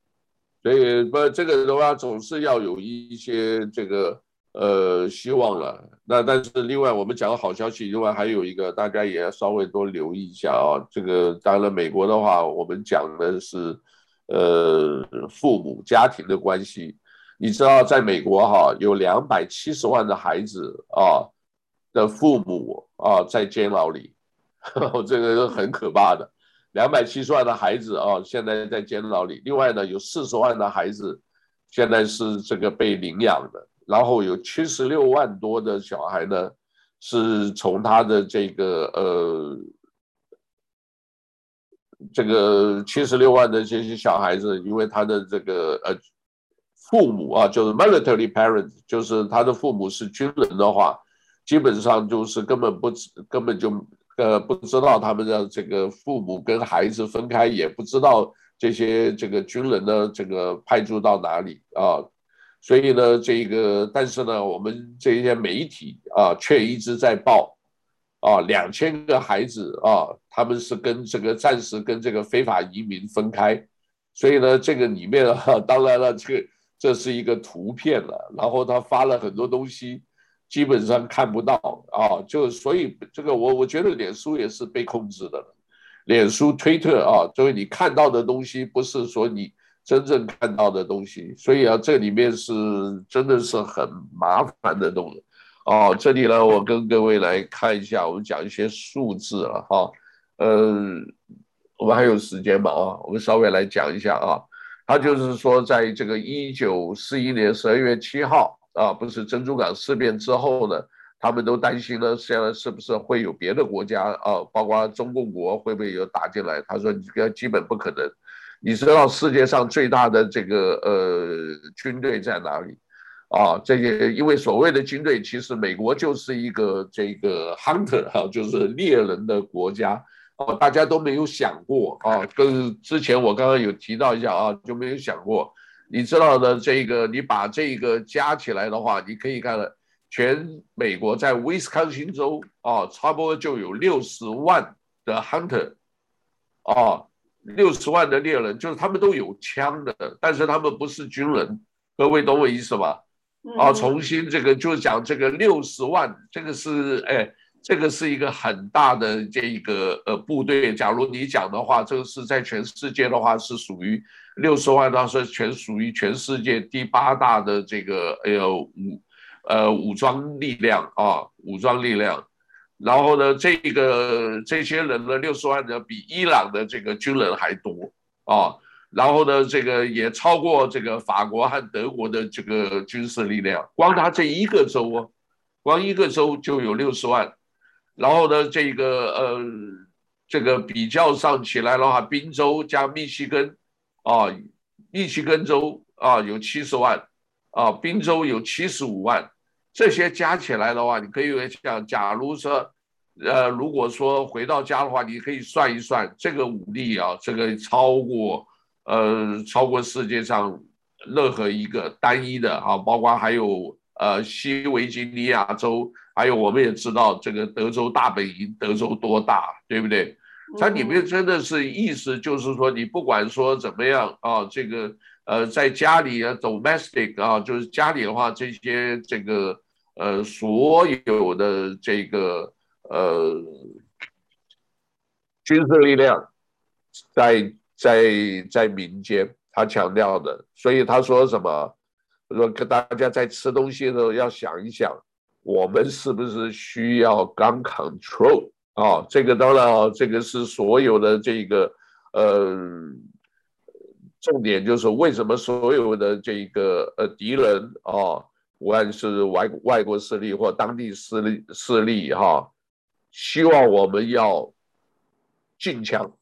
所以不这个的话，总是要有一些这个呃希望了。那但是另外，我们讲个好消息，另外还有一个，大家也要稍微多留意一下啊。这个当然，美国的话，我们讲的是呃父母家庭的关系。你知道，在美国哈，有两百七十万的孩子啊的父母啊在监牢里，这个是很可怕的。两百七十万的孩子啊，现在在监牢里。另外呢，有四十万的孩子现在是这个被领养的。然后有七十六万多的小孩呢，是从他的这个呃，这个七十六万的这些小孩子，因为他的这个呃父母啊，就是 military parents，就是他的父母是军人的话，基本上就是根本不根本就。呃，不知道他们的这个父母跟孩子分开，也不知道这些这个军人呢，这个派驻到哪里啊？所以呢，这个但是呢，我们这些媒体啊，却一直在报啊，两千个孩子啊，他们是跟这个暂时跟这个非法移民分开，所以呢，这个里面啊，当然了，这个这是一个图片了，然后他发了很多东西。基本上看不到啊，就所以这个我我觉得脸书也是被控制的，脸书、推特啊，所以你看到的东西不是说你真正看到的东西，所以啊，这里面是真的是很麻烦的东西哦。这里呢，我跟各位来看一下，我们讲一些数字了哈，嗯，我们还有时间嘛啊，我们稍微来讲一下啊，他就是说，在这个一九四一年十二月七号。啊，不是珍珠港事变之后呢，他们都担心呢，现在是不是会有别的国家啊，包括中共国会不会有打进来？他说这个基本不可能。你知道世界上最大的这个呃军队在哪里？啊，这些因为所谓的军队，其实美国就是一个这个 hunter 哈，就是猎人的国家。哦，大家都没有想过啊，跟之前我刚刚有提到一下啊，就没有想过。你知道的，这个你把这个加起来的话，你可以看到，全美国在威斯康星州啊，差不多就有六十万的 hunter，啊，六十万的猎人，就是他们都有枪的，但是他们不是军人。各位懂我意思吧？啊，重新这个就是讲这个六十万，这个是哎，这个是一个很大的这一个呃部队。假如你讲的话，这个是在全世界的话是属于。六十万，当时全属于全世界第八大的这个哎呦武呃武装力量啊，武装力量。然后呢，这个这些人呢，六十万人比伊朗的这个军人还多啊。然后呢，这个也超过这个法国和德国的这个军事力量。光他这一个州啊，光一个州就有六十万。然后呢，这个呃这个比较上起来的话，宾州加密西根。啊，密西根州啊有七十万，啊，宾州有七十五万，这些加起来的话，你可以想，假如说，呃，如果说回到家的话，你可以算一算，这个武力啊，这个超过，呃，超过世界上任何一个单一的啊，包括还有呃西维吉尼亚州，还有我们也知道这个德州大本营，德州多大，对不对？它里面真的是意思就是说，你不管说怎么样啊，这个呃，在家里啊，domestic 啊，就是家里的话，这些这个呃，所有的这个呃，军事力量在在在民间，他强调的，所以他说什么？说跟大家在吃东西的时候要想一想，我们是不是需要 gun control？啊，这个当然啊，这个是所有的这个呃重点，就是为什么所有的这个呃敌人啊，无论是外外国势力或当地势力势力哈，希望我们要禁枪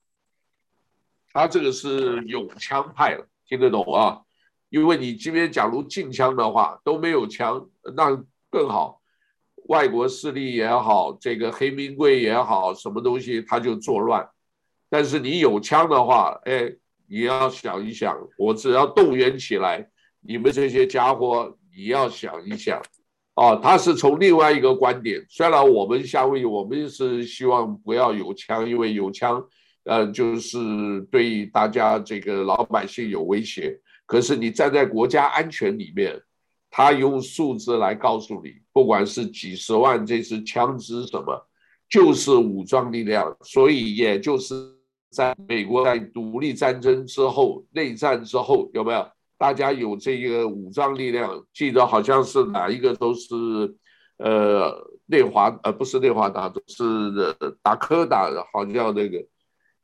他这个是拥枪派了，听得懂啊？因为你这边假如禁枪的话都没有枪，那更好。外国势力也好，这个黑名贵也好，什么东西他就作乱。但是你有枪的话，哎，你要想一想，我只要动员起来，你们这些家伙，你要想一想。哦，他是从另外一个观点。虽然我们夏威夷，我们是希望不要有枪，因为有枪，呃，就是对大家这个老百姓有威胁。可是你站在国家安全里面，他用数字来告诉你，不管是几十万这支枪支什么，就是武装力量。所以也就是在美国在独立战争之后、内战之后，有没有？大家有这个武装力量，记得好像是哪一个都是，呃，内华呃不是内华达，是达科达，好像那个，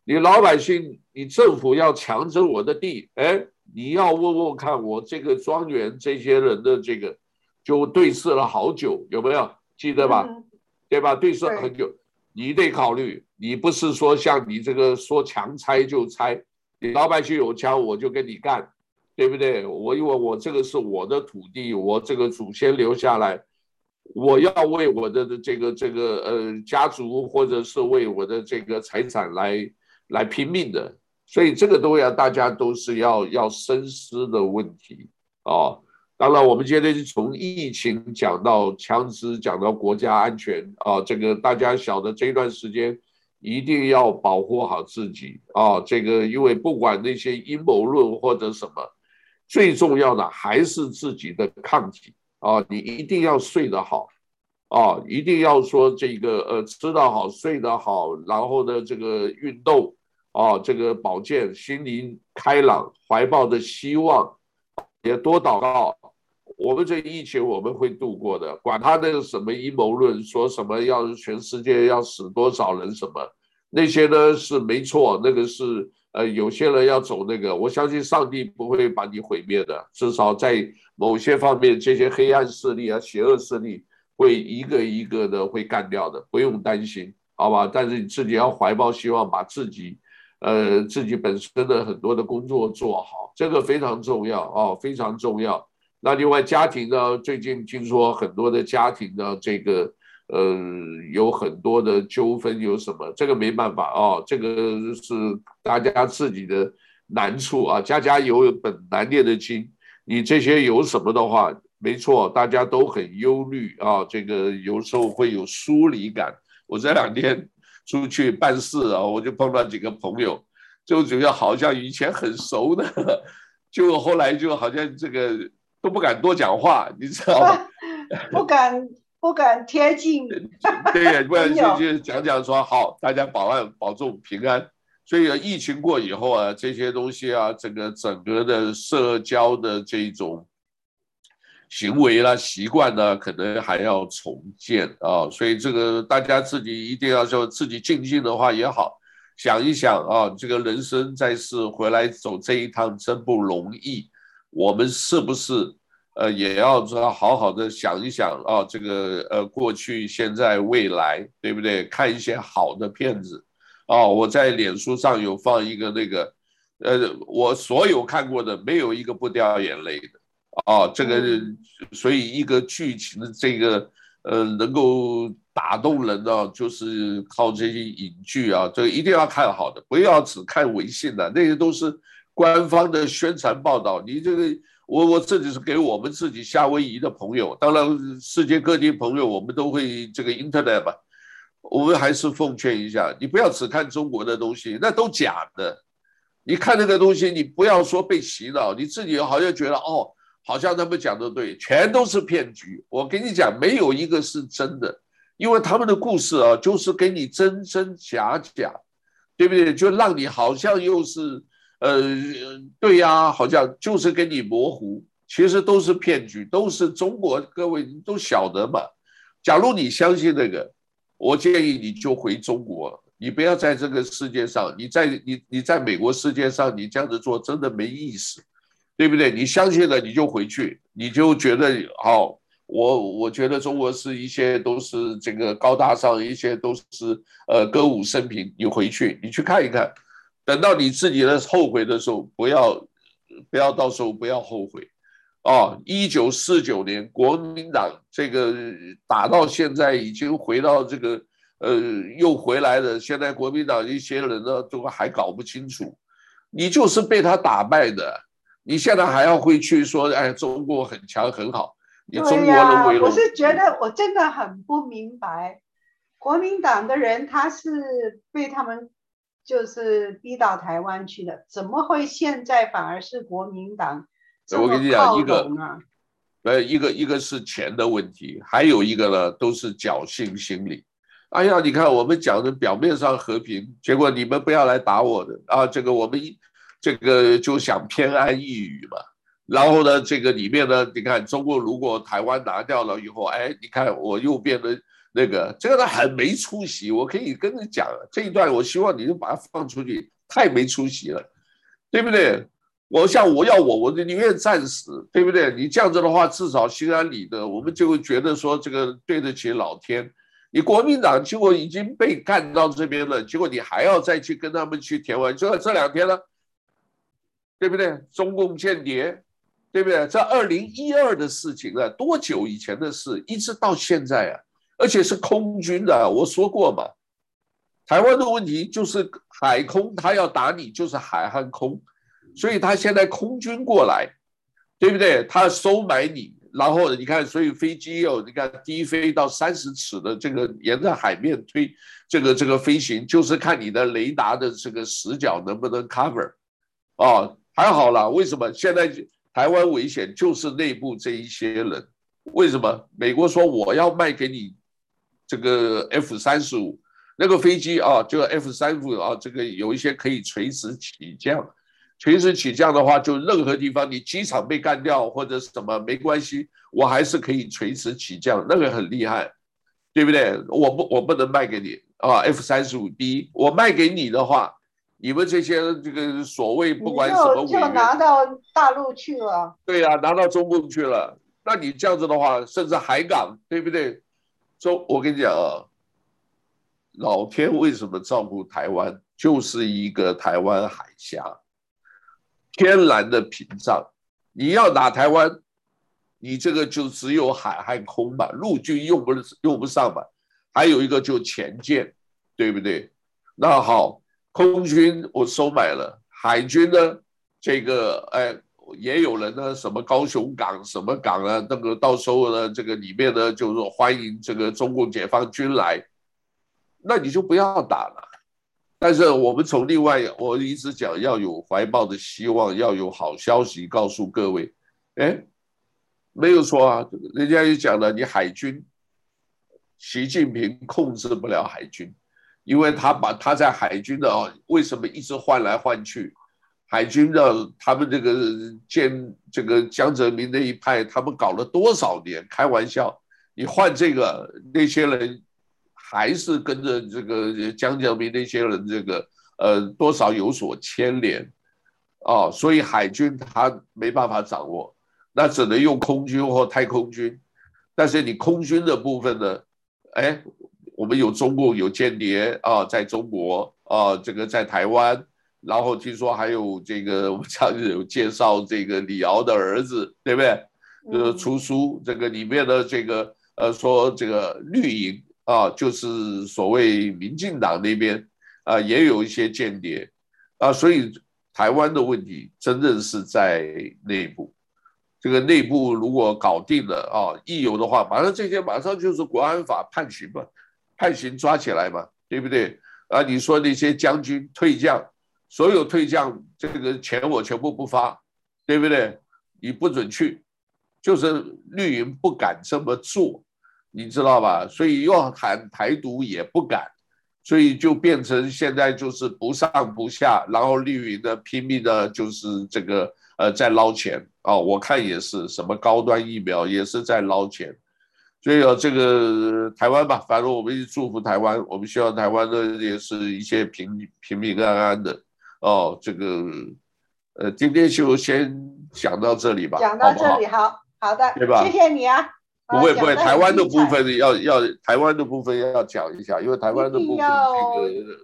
你老百姓，你政府要强征我的地，哎，你要问问看我这个庄园这些人的这个，就对视了好久，有没有记得吧？嗯、对吧？对视很久，你得考虑，你不是说像你这个说强拆就拆，你老百姓有枪我就跟你干。对不对？我因为我这个是我的土地，我这个祖先留下来，我要为我的这个这个呃家族或者是为我的这个财产来来拼命的，所以这个都要大家都是要要深思的问题哦。当然，我们今天是从疫情讲到枪支，讲到国家安全啊，这个大家晓得这段时间一定要保护好自己啊。这个因为不管那些阴谋论或者什么。最重要的还是自己的抗体啊！你一定要睡得好啊！一定要说这个呃吃得好、睡得好，然后呢这个运动啊，这个保健、心灵开朗、怀抱的希望，也多祷告。我们这疫情我们会度过的，管他那个什么阴谋论，说什么要全世界要死多少人什么，那些呢是没错，那个是。呃，有些人要走那个，我相信上帝不会把你毁灭的，至少在某些方面，这些黑暗势力啊、邪恶势力会一个一个的会干掉的，不用担心，好吧？但是你自己要怀抱希望，把自己，呃，自己本身的很多的工作做好，这个非常重要哦，非常重要。那另外家庭呢，最近听说很多的家庭呢，这个。呃，有很多的纠纷，有什么？这个没办法哦，这个是大家自己的难处啊。家家有本难念的经，你这些有什么的话，没错，大家都很忧虑啊。这个有时候会有疏离感。我这两天出去办事啊，我就碰到几个朋友，就觉得好像以前很熟的，就后来就好像这个都不敢多讲话，你知道吗？不敢。不敢贴近，对，不然就就讲讲说好，大家保安保重平安。所以疫情过以后啊，这些东西啊，整个整个的社交的这种行为啦、习惯呢，可能还要重建啊。所以这个大家自己一定要说自己静静的话也好，想一想啊，这个人生在世回来走这一趟真不容易，我们是不是？呃，也要说好好的想一想啊，这个呃，过去、现在、未来，对不对？看一些好的片子，啊，我在脸书上有放一个那个，呃，我所有看过的没有一个不掉眼泪的，啊，这个，所以一个剧情的这个呃，能够打动人呢，就是靠这些影剧啊，这个一定要看好的，不要只看微信的，那些都是官方的宣传报道，你这个。我我这里是给我们自己夏威夷的朋友，当然世界各地朋友我们都会这个 internet 吧，我们还是奉劝一下，你不要只看中国的东西，那都假的。你看那个东西，你不要说被洗脑，你自己好像觉得哦，好像他们讲的对，全都是骗局。我跟你讲，没有一个是真的，因为他们的故事啊，就是给你真真假假，对不对？就让你好像又是。呃，对呀，好像就是跟你模糊，其实都是骗局，都是中国，各位都晓得嘛。假如你相信那个，我建议你就回中国，你不要在这个世界上，你在你你在美国世界上，你这样子做真的没意思，对不对？你相信了你就回去，你就觉得好，我我觉得中国是一些都是这个高大上，一些都是呃歌舞升平，你回去你去看一看。等到你自己的后悔的时候，不要不要到时候不要后悔。哦，一九四九年国民党这个打到现在已经回到这个呃又回来了，现在国民党一些人呢都还搞不清楚，你就是被他打败的，你现在还要回去说哎中国很强很好，你中国人为了、啊、我是觉得我真的很不明白，国民党的人他是被他们就是逼到台湾去的，怎么会现在反而是国民党？我跟你讲，一个，呃，一个一个是钱的问题，还有一个呢，都是侥幸心理。哎呀，你看我们讲的表面上和平，结果你们不要来打我的啊，这个我们这个就想偏安一隅嘛。然后呢，这个里面呢，你看中国如果台湾拿掉了以后，哎，你看我又变得那个，这个他很没出息。我可以跟你讲这一段，我希望你就把它放出去，太没出息了，对不对？我像我要我，我就宁愿战死，对不对？你这样子的话，至少心安理得，我们就会觉得说这个对得起老天。你国民党结果已经被干到这边了，结果你还要再去跟他们去填完，就在这两天了，对不对？中共间谍，对不对？这二零一二的事情啊，多久以前的事，一直到现在啊，而且是空军的，我说过嘛，台湾的问题就是海空，他要打你就是海和空。所以他现在空军过来，对不对？他收买你，然后你看，所以飞机有你看低飞到三十尺的这个沿着海面推这个这个飞行，就是看你的雷达的这个死角能不能 cover。哦，还好啦，为什么现在台湾危险？就是内部这一些人。为什么美国说我要卖给你这个 F 三十五那个飞机啊？就 F 三十五啊，这个有一些可以垂直起降。垂直起降的话，就任何地方你机场被干掉或者什么没关系，我还是可以垂直起降，那个很厉害，对不对？我不我不能卖给你啊，F 三十五 B 我卖给你的话，你们这些这个所谓不管什么委员，就拿到大陆去了。对呀、啊，拿到中共去了。那你这样子的话，甚至海港，对不对？中，我跟你讲啊，老天为什么照顾台湾，就是一个台湾海峡。天然的屏障，你要打台湾，你这个就只有海和空嘛，陆军用不用不上嘛，还有一个就潜舰，对不对？那好，空军我收买了，海军呢，这个哎也有人呢，什么高雄港什么港啊，那个到时候呢，这个里面呢就是说欢迎这个中共解放军来，那你就不要打了。但是我们从另外，我一直讲要有怀抱的希望，要有好消息告诉各位。哎，没有错啊，人家也讲了，你海军，习近平控制不了海军，因为他把他在海军的，为什么一直换来换去？海军的他们这个建这个江泽民那一派，他们搞了多少年？开玩笑，你换这个那些人。还是跟着这个江泽民那些人，这个呃多少有所牵连，哦，所以海军他没办法掌握，那只能用空军或太空军。但是你空军的部分呢？哎，我们有中共有间谍啊，在中国啊，这个在台湾，然后听说还有这个我们上次有介绍这个李敖的儿子，对不对？呃，出书这个里面的这个呃说这个绿营。啊，就是所谓民进党那边啊，也有一些间谍啊，所以台湾的问题真正是在内部。这个内部如果搞定了啊，一有的话，马上这些马上就是国安法判刑嘛，判刑抓起来嘛，对不对？啊，你说那些将军退将，所有退将，这个钱我全部不发，对不对？你不准去，就是绿营不敢这么做。你知道吧？所以要喊台独也不敢，所以就变成现在就是不上不下，然后绿营的拼命的，就是这个呃在捞钱啊。我看也是什么高端疫苗也是在捞钱，所以啊，这个台湾吧，反正我们祝福台湾，我们希望台湾呢也是一些平平平安安的哦。这个呃，今天就先讲到这里吧，讲到这里，好好的，对吧？谢谢你啊。不会不会，台湾的部分要要台湾的部分要讲一下，因为台湾的部分这个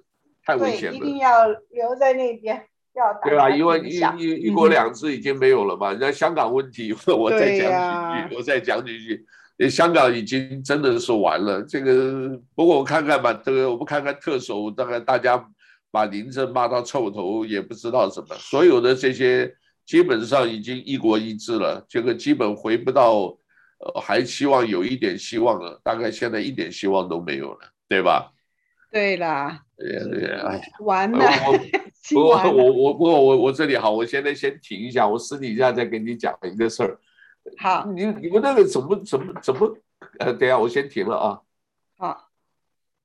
太危险了。一定要留在那边，要对啊，因为一一一国两制已经没有了嘛。那、嗯、香港问题，我再讲几句，啊、我再讲几句。香港已经真的是完了。这个不过我看看吧，这个我们看看特首，大概大家把林郑骂到臭头，也不知道什么。所有的这些基本上已经一国一制了，这个基本回不到，呃，还希望有一点希望了，大概现在一点希望都没有了，对吧？对啦。对呀对呀，哎，完了。不过我我不过我我这里好，我现在先停一下，我私底下再跟你讲一个事儿。好，你你们那个怎么怎么怎么？呃，等下我先停了啊。好。